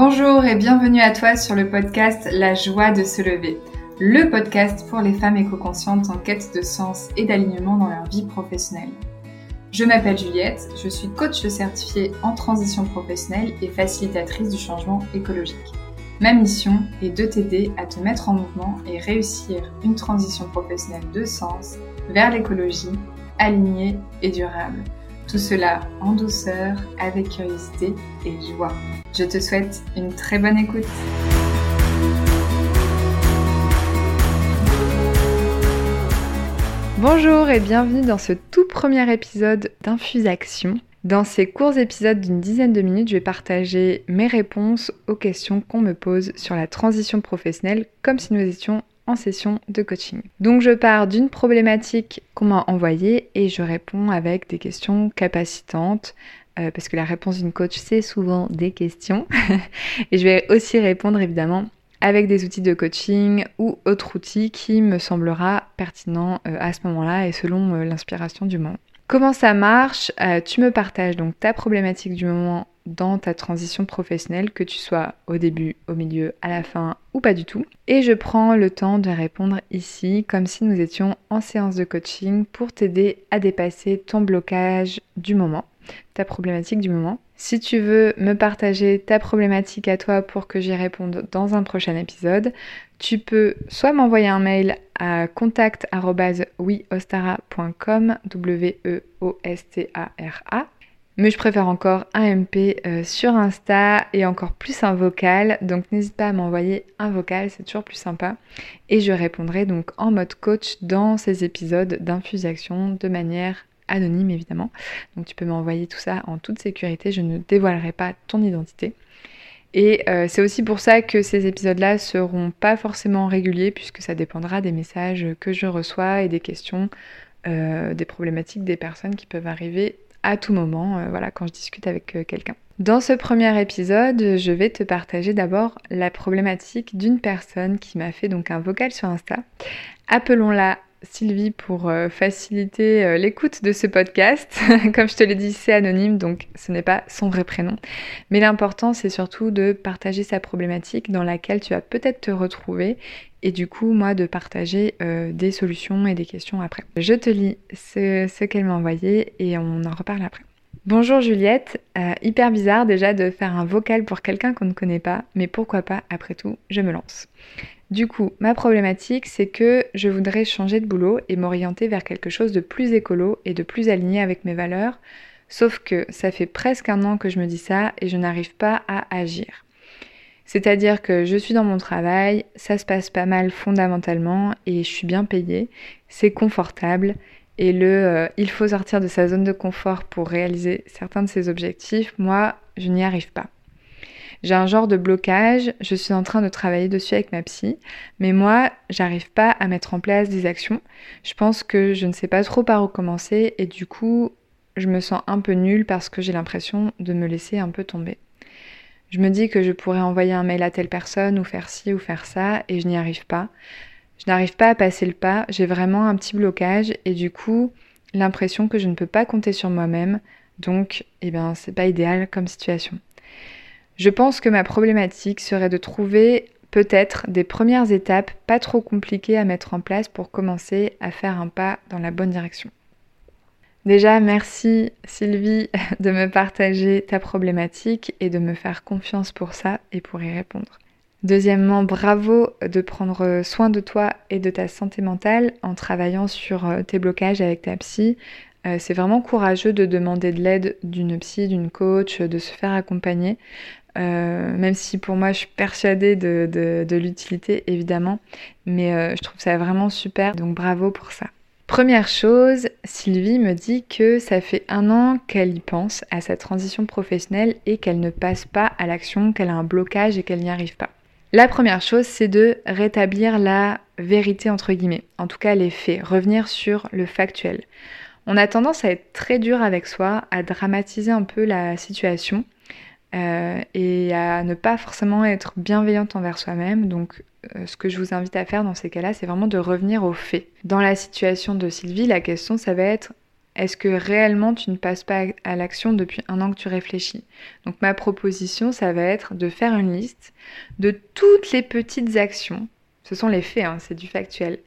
Bonjour et bienvenue à toi sur le podcast La joie de se lever, le podcast pour les femmes éco-conscientes en quête de sens et d'alignement dans leur vie professionnelle. Je m'appelle Juliette, je suis coach certifiée en transition professionnelle et facilitatrice du changement écologique. Ma mission est de t'aider à te mettre en mouvement et réussir une transition professionnelle de sens vers l'écologie, alignée et durable. Tout cela en douceur, avec curiosité et joie. Je te souhaite une très bonne écoute. Bonjour et bienvenue dans ce tout premier épisode d'Infuse Action. Dans ces courts épisodes d'une dizaine de minutes, je vais partager mes réponses aux questions qu'on me pose sur la transition professionnelle comme si nous étions en session de coaching. Donc je pars d'une problématique qu'on m'a envoyée et je réponds avec des questions capacitantes euh, parce que la réponse d'une coach c'est souvent des questions et je vais aussi répondre évidemment avec des outils de coaching ou autres outils qui me semblera pertinent euh, à ce moment-là et selon euh, l'inspiration du moment. Comment ça marche? Tu me partages donc ta problématique du moment dans ta transition professionnelle, que tu sois au début, au milieu, à la fin ou pas du tout. Et je prends le temps de répondre ici comme si nous étions en séance de coaching pour t'aider à dépasser ton blocage du moment, ta problématique du moment. Si tu veux me partager ta problématique à toi pour que j'y réponde dans un prochain épisode, tu peux soit m'envoyer un mail à contact@wiostara.com w e o s t a r a mais je préfère encore un MP euh, sur Insta et encore plus un vocal. Donc n'hésite pas à m'envoyer un vocal, c'est toujours plus sympa. Et je répondrai donc en mode coach dans ces épisodes d'infusion de manière anonyme évidemment. Donc tu peux m'envoyer tout ça en toute sécurité, je ne dévoilerai pas ton identité. Et euh, c'est aussi pour ça que ces épisodes-là seront pas forcément réguliers puisque ça dépendra des messages que je reçois et des questions, euh, des problématiques des personnes qui peuvent arriver à tout moment, euh, voilà, quand je discute avec euh, quelqu'un. Dans ce premier épisode, je vais te partager d'abord la problématique d'une personne qui m'a fait donc un vocal sur Insta. Appelons-la Sylvie pour euh, faciliter l'écoute de ce podcast. Comme je te l'ai dit, c'est anonyme, donc ce n'est pas son vrai prénom. Mais l'important, c'est surtout de partager sa problématique dans laquelle tu vas peut-être te retrouver et du coup, moi, de partager euh, des solutions et des questions après. Je te lis ce, qu'elle m'a envoyé et on en reparle après. Bonjour Juliette, euh, hyper bizarre déjà de faire un vocal pour quelqu'un qu'on ne connaît pas, mais pourquoi pas, après tout, je me lance. Du coup, ma problématique, c'est que je voudrais changer de boulot et m'orienter vers quelque chose de plus écolo et de plus aligné avec mes valeurs, sauf que ça fait presque un an que je me dis ça et je n'arrive pas à agir. C'est-à-dire que je suis dans mon travail, ça se passe pas mal fondamentalement et je suis bien payée, c'est confortable et le euh, il faut sortir de sa zone de confort pour réaliser certains de ses objectifs, moi je n'y arrive pas. J'ai un genre de blocage, je suis en train de travailler dessus avec ma psy, mais moi j'arrive pas à mettre en place des actions. Je pense que je ne sais pas trop par où commencer et du coup je me sens un peu nulle parce que j'ai l'impression de me laisser un peu tomber. Je me dis que je pourrais envoyer un mail à telle personne ou faire ci ou faire ça et je n'y arrive pas. Je n'arrive pas à passer le pas, j'ai vraiment un petit blocage et du coup l'impression que je ne peux pas compter sur moi-même. Donc, eh bien, c'est pas idéal comme situation. Je pense que ma problématique serait de trouver peut-être des premières étapes pas trop compliquées à mettre en place pour commencer à faire un pas dans la bonne direction. Déjà, merci Sylvie de me partager ta problématique et de me faire confiance pour ça et pour y répondre. Deuxièmement, bravo de prendre soin de toi et de ta santé mentale en travaillant sur euh, tes blocages avec ta psy. Euh, c'est vraiment courageux de demander de l'aide d'une psy, d'une coach, de se faire accompagner. Euh, même si pour moi je suis persuadée de, l'utilité évidemment, mais je trouve ça vraiment super, donc bravo pour ça. Première chose, Sylvie me dit que ça fait un an qu'elle y pense à sa transition professionnelle et qu'elle ne passe pas à l'action, qu'elle a un blocage et qu'elle n'y arrive pas. La première chose, c'est de rétablir la vérité entre guillemets, en tout cas les faits, revenir sur le factuel. On a tendance à être très dur avec soi, à dramatiser un peu la situation euh, et à ne pas forcément être bienveillante envers soi-même. Donc euh, ce que je vous invite à faire dans ces cas-là, c'est vraiment de revenir aux faits. Dans la situation de Sylvie, la question, ça va être Est-ce que réellement tu ne passes pas à l'action depuis un an que tu réfléchis? Donc ma proposition, ça va être de faire une liste de toutes les petites actions, ce sont les faits, hein, c'est du factuel,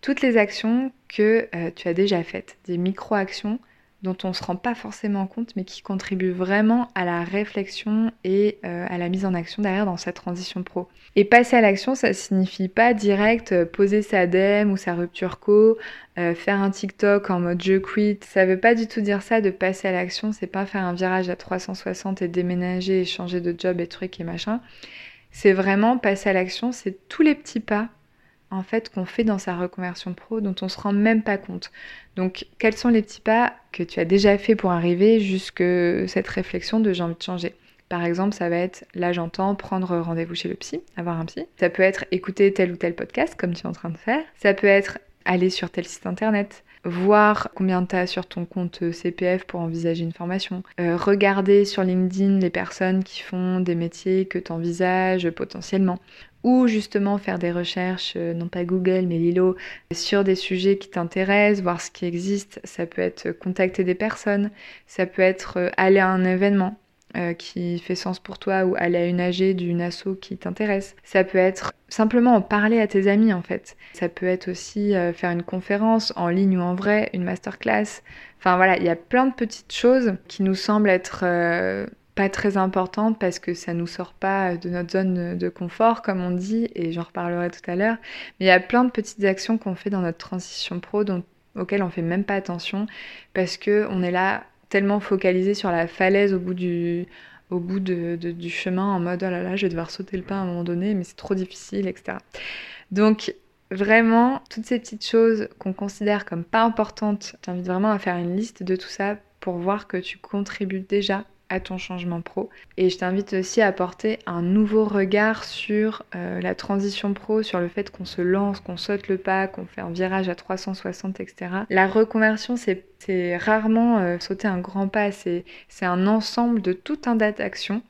toutes les actions que euh, tu as déjà faites, des micro-actions dont on ne se rend pas forcément compte, mais qui contribuent vraiment à la réflexion et euh, à la mise en action derrière dans cette transition pro. Et passer à l'action, ça signifie pas direct euh, poser sa DEM ou sa rupture co, faire un TikTok en mode je quit. Ça veut pas du tout dire ça de passer à l'action, c'est pas faire un virage à 360 et déménager et changer de job et trucs et machin. C'est vraiment passer à l'action, c'est tous les petits pas fait qu'on fait dans sa reconversion pro dont on se rend même pas compte. Donc quels sont les petits pas que tu as déjà fait pour arriver jusque cette réflexion de j'ai envie de changer? Par exemple, ça va être, là j'entends, prendre rendez-vous chez le psy, avoir un psy. Ça peut être écouter tel ou tel podcast, comme tu es en train de faire. Ça peut être aller sur tel site internet, voir combien tu as sur ton compte CPF pour envisager une formation, euh, regarder sur LinkedIn les personnes qui font des métiers que tu envisages potentiellement, ou justement faire des recherches, euh, non pas Google, mais Lilo, sur des sujets qui t'intéressent, voir ce qui existe. Ça peut être contacter des personnes, ça peut être euh, aller à un événement euh, qui fait sens pour toi ou aller à une AG d'une asso qui t'intéresse. Ça peut être simplement en parler à tes amis en fait. Ça peut être aussi faire une conférence en ligne ou en vrai, une masterclass. Enfin voilà, il y a plein de petites choses qui nous semblent être pas très importante parce que ça nous sort pas de notre zone de confort, comme on dit, et j'en reparlerai tout à l'heure. Mais il y a plein de petites actions qu'on fait dans notre transition pro dont, auxquelles on fait même pas attention parce que on est là tellement focalisé sur la falaise au bout du de, du chemin en mode oh là là je vais devoir sauter le pas à un moment donné mais c'est trop difficile etc donc vraiment toutes ces petites choses qu'on considère comme pas importantes j'invite vraiment à faire une liste de tout ça pour voir que tu contribues déjà à ton changement pro. Et je t'invite aussi à apporter un nouveau regard sur euh, la transition pro, sur le fait qu'on se lance, qu'on saute le pas, qu'on fait un virage à 360, etc. La reconversion, c'est rarement euh, sauter un grand pas, c'est un ensemble de tout un tas d'actions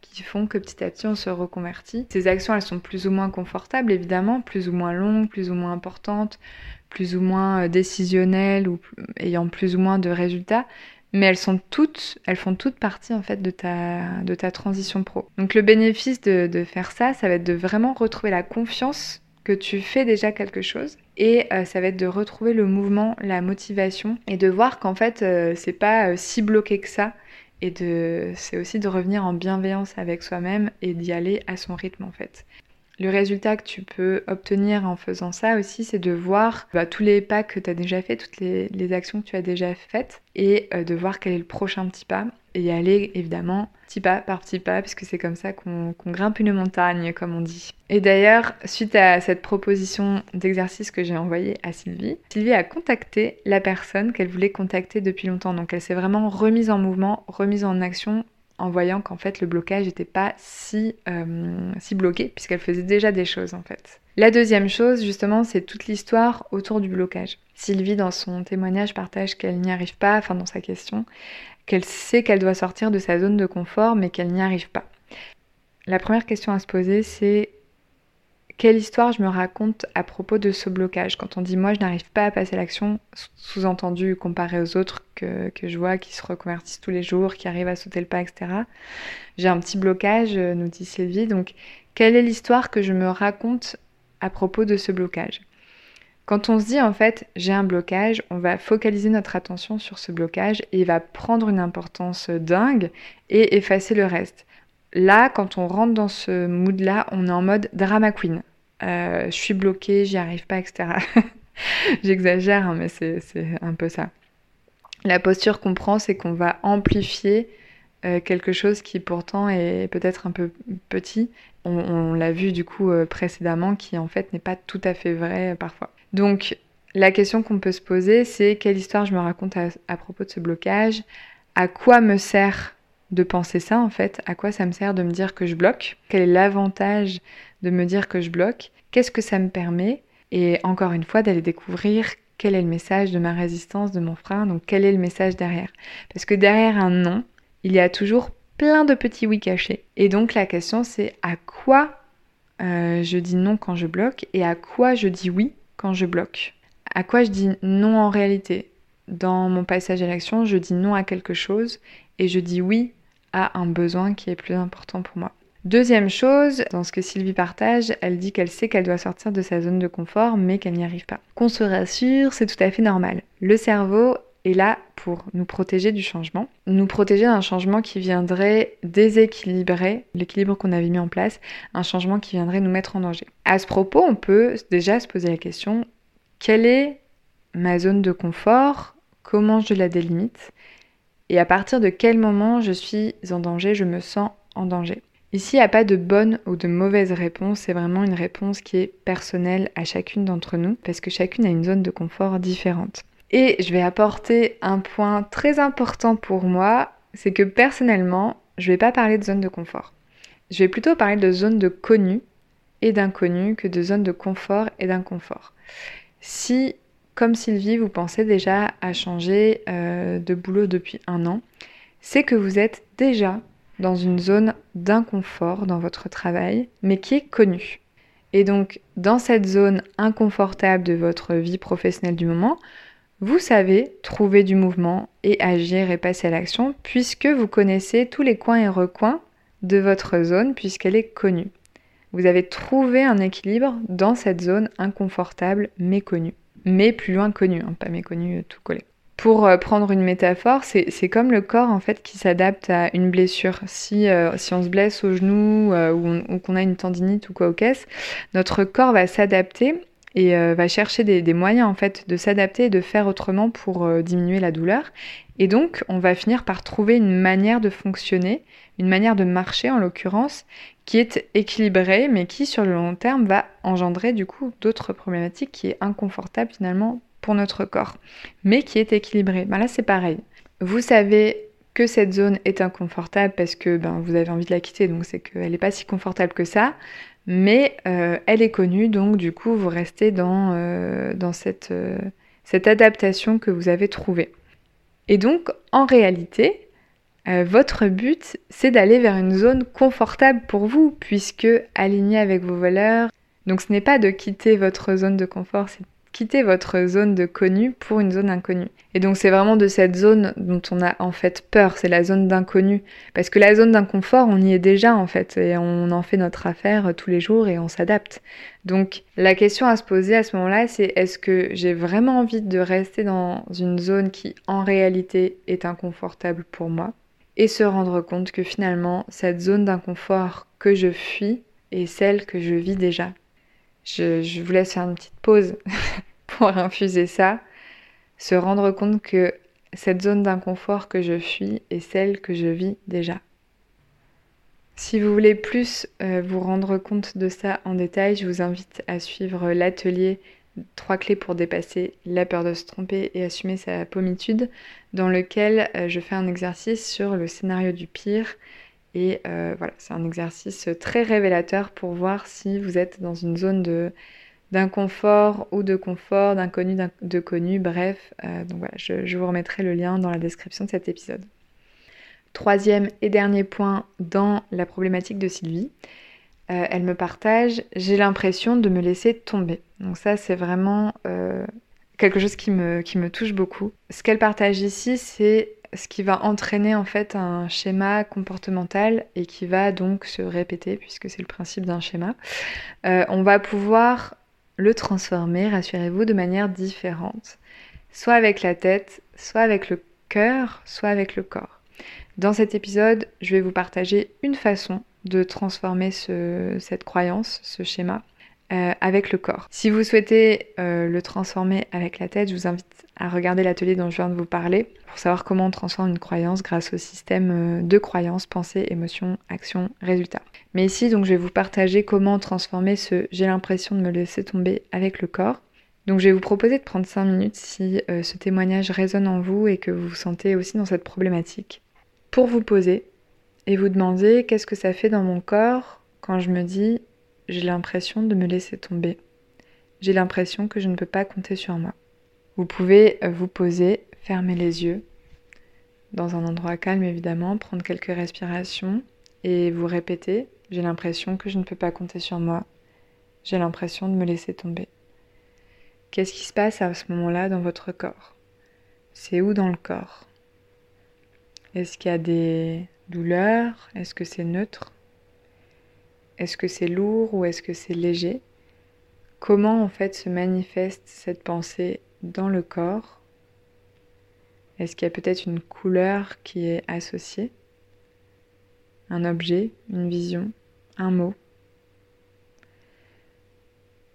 qui font que petit à petit on se reconvertit. Ces actions, elles sont plus ou moins confortables, évidemment, plus ou moins longues, plus ou moins importantes, plus ou moins euh, décisionnelles ou ayant plus ou moins de résultats, mais elles sont toutes, elles font toutes partie en fait de ta, de ta transition pro. Donc le bénéfice de, faire ça, ça va être de vraiment retrouver la confiance que tu fais déjà quelque chose et euh, ça va être de retrouver le mouvement, la motivation et de voir qu'en fait euh, c'est pas euh, si bloqué que ça et de c'est aussi de revenir en bienveillance avec soi-même et d'y aller à son rythme en fait. Le résultat que tu peux obtenir en faisant ça aussi, c'est de voir bah, tous les pas que tu as déjà fait, toutes les, actions que tu as déjà faites, et euh, de voir quel est le prochain petit pas, et aller évidemment petit pas par petit pas, puisque c'est comme ça qu'on grimpe une montagne, comme on dit. Et d'ailleurs, suite à cette proposition d'exercice que j'ai envoyée à Sylvie, Sylvie a contacté la personne qu'elle voulait contacter depuis longtemps. Donc elle s'est vraiment remise en mouvement, remise en action en voyant qu'en fait le blocage n'était pas si, euh, si bloqué puisqu'elle faisait déjà des choses en fait. La deuxième chose justement c'est toute l'histoire autour du blocage. Sylvie dans son témoignage partage qu'elle n'y arrive pas, enfin dans sa question, qu'elle sait qu'elle doit sortir de sa zone de confort mais qu'elle n'y arrive pas. La première question à se poser c'est quelle histoire je me raconte à propos de ce blocage Quand on dit moi je n'arrive pas à passer l'action, sous-entendu comparé aux autres que, je vois qui se reconvertissent tous les jours, qui arrivent à sauter le pas, etc. J'ai un petit blocage, euh, nous dit Sylvie. Donc quelle est l'histoire que je me raconte à propos de ce blocage? Quand on se dit en fait j'ai un blocage, on va focaliser notre attention sur ce blocage et il va prendre une importance dingue et effacer le reste. Là, quand on rentre dans ce mood-là, on est en mode drama queen. Euh, je suis bloquée, j'y arrive pas, etc. J'exagère, hein, mais c'est un peu ça. La posture qu'on prend, c'est qu'on va amplifier euh, quelque chose qui pourtant est peut-être un peu petit. On, l'a vu du coup euh, précédemment, qui en fait n'est pas tout à fait vrai parfois. Donc la question qu'on peut se poser, c'est quelle histoire je me raconte à propos de ce blocage? À quoi me sert de penser ça en fait À quoi ça me sert de me dire que je bloque? Quel est l'avantage de me dire que je bloque? Qu'est-ce que ça me permet? Et encore une fois, d'aller découvrir quel est le message de ma résistance, de mon frein, donc quel est le message derrière. Parce que derrière un non, il y a toujours plein de petits oui cachés. Et donc la question c'est à quoi euh, je dis non quand je bloque et à quoi je dis oui quand je bloque? À quoi je dis non en réalité? Dans mon passage à l'action, je dis non à quelque chose et je dis oui à un besoin qui est plus important pour moi. Deuxième chose, dans ce que Sylvie partage, elle dit qu'elle sait qu'elle doit sortir de sa zone de confort, mais qu'elle n'y arrive pas. Qu'on se rassure, c'est tout à fait normal. Le cerveau est là pour nous protéger du changement, nous protéger d'un changement qui viendrait déséquilibrer l'équilibre qu'on avait mis en place, un changement qui viendrait nous mettre en danger. À ce propos, on peut déjà se poser la question, quelle est ma zone de confort? Comment je la délimite? Et à partir de quel moment je suis en danger, je me sens en danger? Ici, il n'y a pas de bonne ou de mauvaise réponse, c'est vraiment une réponse qui est personnelle à chacune d'entre nous, parce que chacune a une zone de confort différente. Et je vais apporter un point très important pour moi, c'est que personnellement, je ne vais pas parler de zone de confort. Je vais plutôt parler de zone de connu et d'inconnu que de zone de confort et d'inconfort. Si, comme Sylvie, vous pensez déjà à changer euh, de boulot depuis un an, c'est que vous êtes déjà dans une zone d'inconfort dans votre travail, mais qui est connue. Et donc, dans cette zone inconfortable de votre vie professionnelle du moment, vous savez trouver du mouvement et agir et passer à l'action puisque vous connaissez tous les coins et recoins de votre zone puisqu'elle est connue. Vous avez trouvé un équilibre dans cette zone inconfortable méconnue. Mais plus loin connue, hein, pas méconnue tout collé. Pour euh, prendre une métaphore, c'est comme le corps en fait qui s'adapte à une blessure. Si, euh, si on se blesse au genou euh, ou, qu'on a une tendinite ou quoi au caisse, notre corps va s'adapter et va chercher des, moyens en fait de s'adapter et de faire autrement pour diminuer la douleur. Et donc on va finir par trouver une manière de fonctionner, une manière de marcher en l'occurrence, qui est équilibrée mais qui sur le long terme va engendrer du coup d'autres problématiques qui est inconfortable finalement pour notre corps, mais qui est équilibré. Ben là, c'est pareil. Vous savez que cette zone est inconfortable parce que ben, vous avez envie de la quitter, donc c'est qu'elle n'est pas si confortable que ça, mais euh, elle est connue, donc du coup, vous restez dans, euh, euh, cette adaptation que vous avez trouvée. Et donc, en réalité, votre but, c'est d'aller vers une zone confortable pour vous, puisque aligné avec vos valeurs. Donc, ce n'est pas de quitter votre zone de confort, c'est quitter votre zone de connu pour une zone inconnue. Et donc c'est vraiment de cette zone dont on a en fait peur, c'est la zone d'inconnu. Parce que la zone d'inconfort, on y est déjà en fait, et on en fait notre affaire tous les jours et on s'adapte. Donc la question à se poser à ce moment-là, c'est est-ce que j'ai vraiment envie de rester dans une zone qui en réalité est inconfortable pour moi et se rendre compte que finalement cette zone d'inconfort que je fuis est celle que je vis déjà. Je, vous laisse faire une petite pause pour infuser ça, se rendre compte que cette zone d'inconfort que je fuis est celle que je vis déjà. Si vous voulez plus euh, vous rendre compte de ça en détail, je vous invite à suivre l'atelier Trois clés pour dépasser la peur de se tromper et assumer sa pommitude, dans lequel euh, je fais un exercice sur le scénario du pire et euh, voilà, c'est un exercice très révélateur pour voir si vous êtes dans une zone de d'inconfort ou de confort, d'inconnu, de connu, bref. Euh, donc voilà, je, vous remettrai le lien dans la description de cet épisode. Troisième et dernier point dans la problématique de Sylvie, euh, elle me partage, j'ai l'impression de me laisser tomber. Donc ça, c'est vraiment quelque chose qui me, qui me touche beaucoup. Ce qu'elle partage ici, c'est ce qui va entraîner en fait un schéma comportemental et qui va donc se répéter puisque c'est le principe d'un schéma. Euh, on va pouvoir le transformer, rassurez-vous, de manière différente, soit avec la tête, soit avec le cœur, soit avec le corps. Dans cet épisode, je vais vous partager une façon de transformer cette croyance, ce schéma, euh, avec le corps. Si vous souhaitez euh, le transformer avec la tête, je vous invite à regarder l'atelier dont je viens de vous parler pour savoir comment on transforme une croyance grâce au système euh, de croyances, pensée, émotion, action, résultat. Mais ici, donc, je vais vous partager comment transformer ce j'ai l'impression de me laisser tomber avec le corps. Donc je vais vous proposer de prendre 5 minutes si ce témoignage résonne en vous et que vous vous sentez aussi dans cette problématique, pour vous poser et vous demander qu'est-ce que ça fait dans mon corps quand je me dis j'ai l'impression de me laisser tomber. J'ai l'impression que je ne peux pas compter sur moi. Vous pouvez euh, vous poser, fermer les yeux, dans un endroit calme évidemment, prendre quelques respirations et vous répéter, j'ai l'impression que je ne peux pas compter sur moi. J'ai l'impression de me laisser tomber. Qu'est-ce qui se passe à ce moment-là dans votre corps? C'est où dans le corps? Est-ce qu'il y a des douleurs? Est-ce que c'est neutre? Est-ce que c'est lourd ou est-ce que c'est léger? Comment en fait se manifeste cette pensée dans le corps? Est-ce qu'il y a peut-être une couleur qui est associée? Un objet, une vision, un mot?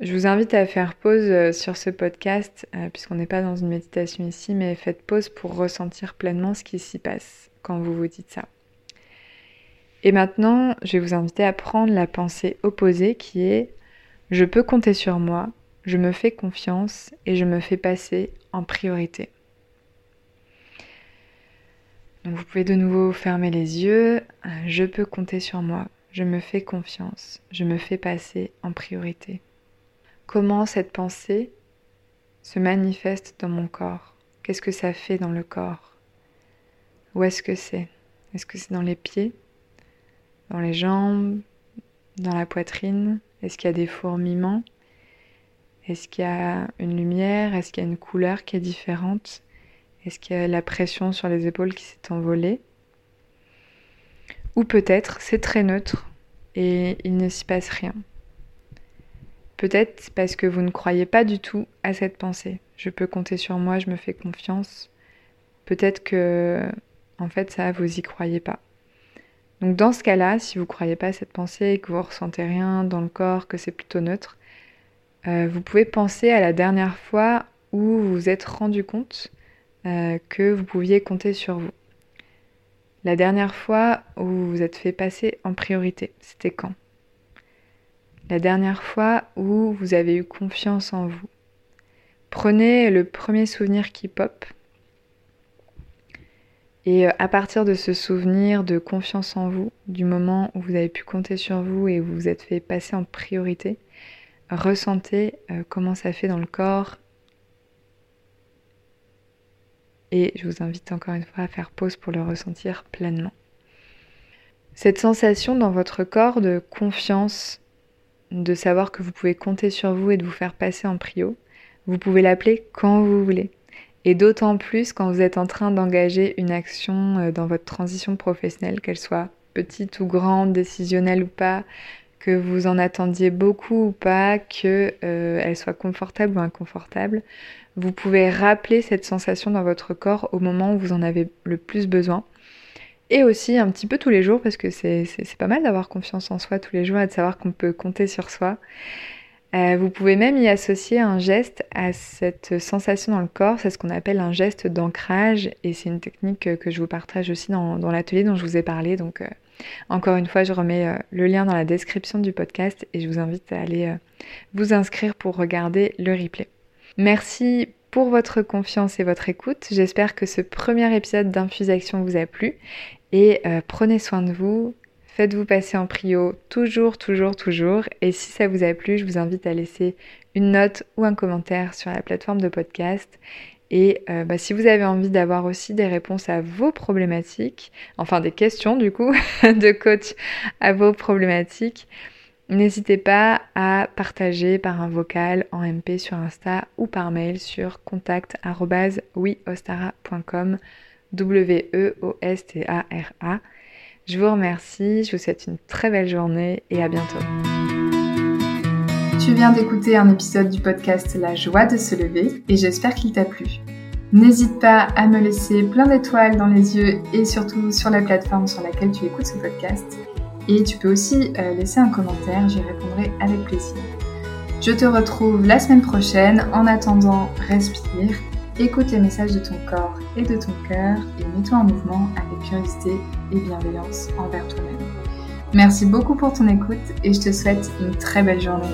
Je vous invite à faire pause euh, sur ce podcast, euh, puisqu'on n'est pas dans une méditation ici, mais faites pause pour ressentir pleinement ce qui s'y passe quand vous vous dites ça. Et maintenant, je vais vous inviter à prendre la pensée opposée qui est je peux compter sur moi, je me fais confiance et je me fais passer en priorité. Donc vous pouvez de nouveau fermer les yeux, je peux compter sur moi, je me fais confiance, je me fais passer en priorité. Comment cette pensée se manifeste dans mon corps? Qu'est-ce que ça fait dans le corps? Où est-ce que c'est? Est-ce que c'est dans les pieds? Dans les jambes Dans la poitrine? Est-ce qu'il y a des fourmillements? Est-ce qu'il y a une lumière? Est-ce qu'il y a une couleur qui est différente? Est-ce qu'il y a la pression sur les épaules qui s'est envolée? Ou peut-être c'est très neutre et il ne s'y passe rien. Peut-être parce que vous ne croyez pas du tout à cette pensée. Je peux compter sur moi, je me fais confiance. Peut-être que, en fait, ça, vous y croyez pas. Donc, dans ce cas-là, si vous ne croyez pas à cette pensée que vous ressentez rien dans le corps, que c'est plutôt neutre, euh, vous pouvez penser à la dernière fois où vous vous êtes rendu compte euh, que vous pouviez compter sur vous. La dernière fois où vous vous êtes fait passer en priorité, c'était quand? La dernière fois où vous avez eu confiance en vous. Prenez le premier souvenir qui pop. Et euh, à partir de ce souvenir de confiance en vous, du moment où vous avez pu compter sur vous et vous vous êtes fait passer en priorité, ressentez euh, comment ça fait dans le corps. Et je vous invite encore une fois à faire pause pour le ressentir pleinement. Cette sensation dans votre corps de confiance, de savoir que vous pouvez compter sur vous et de vous faire passer en prio. Vous pouvez l'appeler quand vous voulez. Et d'autant plus quand vous êtes en train d'engager une action euh, dans votre transition professionnelle, qu'elle soit petite ou grande, décisionnelle ou pas, que vous en attendiez beaucoup ou pas, qu'elle euh, soit confortable ou inconfortable. Vous pouvez rappeler cette sensation dans votre corps au moment où vous en avez le plus besoin et aussi un petit peu tous les jours parce que c'est pas mal d'avoir confiance en soi tous les jours et de savoir qu'on peut compter sur soi. Euh, vous pouvez même y associer un geste à cette sensation dans le corps, c'est ce qu'on appelle un geste d'ancrage et c'est une technique que je vous partage aussi dans, l'atelier dont je vous ai parlé. Donc euh, encore une fois, je remets euh, le lien dans la description du podcast et je vous invite à aller vous inscrire pour regarder le replay. Merci pour votre confiance et votre écoute. J'espère que ce premier épisode d'Infuse Action vous a plu et euh, prenez soin de vous. Faites-vous passer en prio toujours, toujours, toujours. Et si ça vous a plu, je vous invite à laisser une note ou un commentaire sur la plateforme de podcast. Et euh, bah, si vous avez envie d'avoir aussi des réponses à vos problématiques, enfin des questions du coup de coach à vos problématiques, N'hésitez pas à partager par un vocal en MP sur Insta ou par mail sur contact@wiostara.com W E O S T A R A. Je vous remercie, je vous souhaite une très belle journée et à bientôt. Tu viens d'écouter un épisode du podcast La joie de se lever et j'espère qu'il t'a plu. N'hésite pas à me laisser plein d'étoiles dans les yeux et surtout sur la plateforme sur laquelle tu écoutes ce podcast et tu peux aussi euh, laisser un commentaire, j'y répondrai avec plaisir. Je te retrouve la semaine prochaine. En attendant, respire, écoute les messages de ton corps et de ton cœur et mets-toi en mouvement avec curiosité et bienveillance envers toi-même. Merci beaucoup pour ton écoute et je te souhaite une très belle journée.